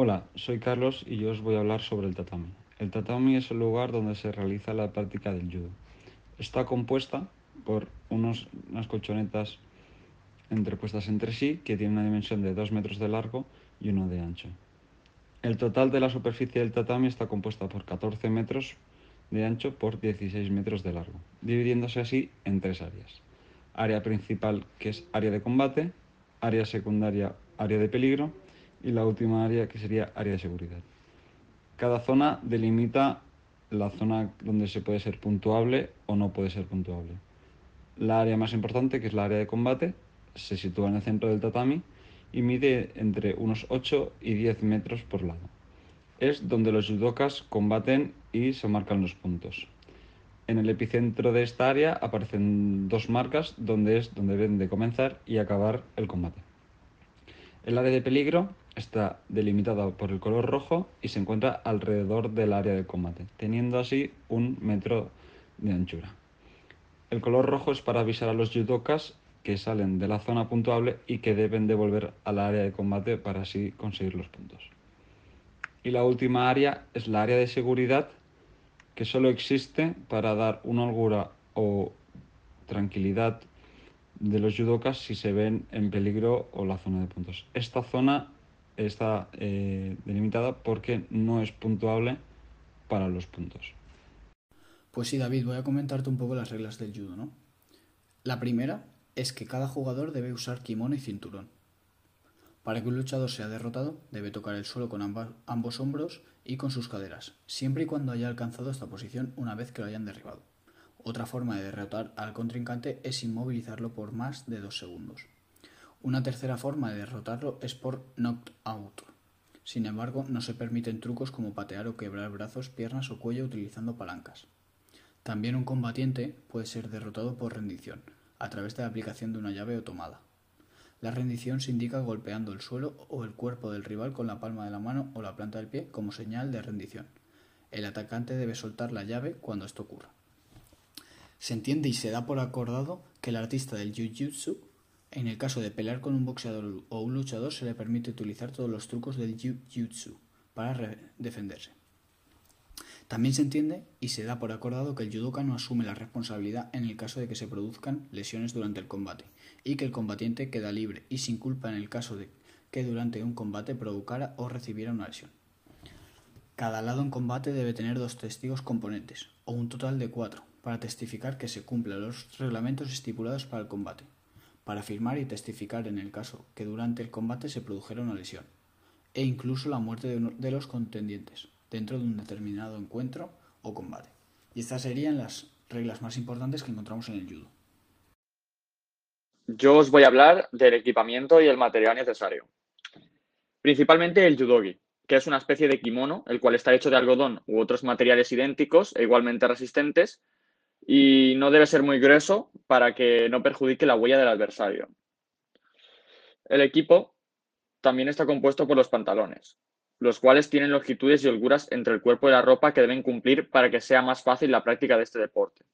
Hola, soy Carlos y yo os voy a hablar sobre el tatami. El tatami es el lugar donde se realiza la práctica del judo. Está compuesta por unos, unas colchonetas entrepuestas entre sí que tienen una dimensión de 2 metros de largo y 1 de ancho. El total de la superficie del tatami está compuesta por 14 metros de ancho por 16 metros de largo, dividiéndose así en tres áreas. Área principal que es área de combate, área secundaria área de peligro y la última área que sería área de seguridad. Cada zona delimita la zona donde se puede ser puntuable o no puede ser puntuable. La área más importante, que es la área de combate, se sitúa en el centro del tatami y mide entre unos 8 y 10 metros por lado. Es donde los judokas combaten y se marcan los puntos. En el epicentro de esta área aparecen dos marcas donde es donde deben de comenzar y acabar el combate. El área de peligro está delimitada por el color rojo y se encuentra alrededor del área de combate, teniendo así un metro de anchura. El color rojo es para avisar a los judokas que salen de la zona puntuable y que deben de volver al área de combate para así conseguir los puntos. Y la última área es la área de seguridad que solo existe para dar una holgura o tranquilidad de los judokas si se ven en peligro o la zona de puntos. Esta zona está eh, delimitada porque no es puntuable para los puntos. Pues sí, David, voy a comentarte un poco las reglas del judo, ¿no? La primera es que cada jugador debe usar kimono y cinturón. Para que un luchador sea derrotado, debe tocar el suelo con ambos hombros y con sus caderas, siempre y cuando haya alcanzado esta posición una vez que lo hayan derribado. Otra forma de derrotar al contrincante es inmovilizarlo por más de dos segundos. Una tercera forma de derrotarlo es por knockout. Sin embargo, no se permiten trucos como patear o quebrar brazos, piernas o cuello utilizando palancas. También un combatiente puede ser derrotado por rendición, a través de la aplicación de una llave o tomada. La rendición se indica golpeando el suelo o el cuerpo del rival con la palma de la mano o la planta del pie como señal de rendición. El atacante debe soltar la llave cuando esto ocurra. Se entiende y se da por acordado que el artista del jiu-jitsu, en el caso de pelear con un boxeador o un luchador, se le permite utilizar todos los trucos del jiu-jitsu para defenderse. También se entiende y se da por acordado que el judoka no asume la responsabilidad en el caso de que se produzcan lesiones durante el combate y que el combatiente queda libre y sin culpa en el caso de que durante un combate provocara o recibiera una lesión. Cada lado en combate debe tener dos testigos componentes, o un total de cuatro, para testificar que se cumplen los reglamentos estipulados para el combate, para afirmar y testificar en el caso que durante el combate se produjera una lesión, e incluso la muerte de, de los contendientes, dentro de un determinado encuentro o combate. Y estas serían las reglas más importantes que encontramos en el judo. Yo os voy a hablar del equipamiento y el material necesario. Principalmente el judogi, que es una especie de kimono, el cual está hecho de algodón u otros materiales idénticos e igualmente resistentes, y no debe ser muy grueso para que no perjudique la huella del adversario. El equipo también está compuesto por los pantalones, los cuales tienen longitudes y holguras entre el cuerpo y la ropa que deben cumplir para que sea más fácil la práctica de este deporte.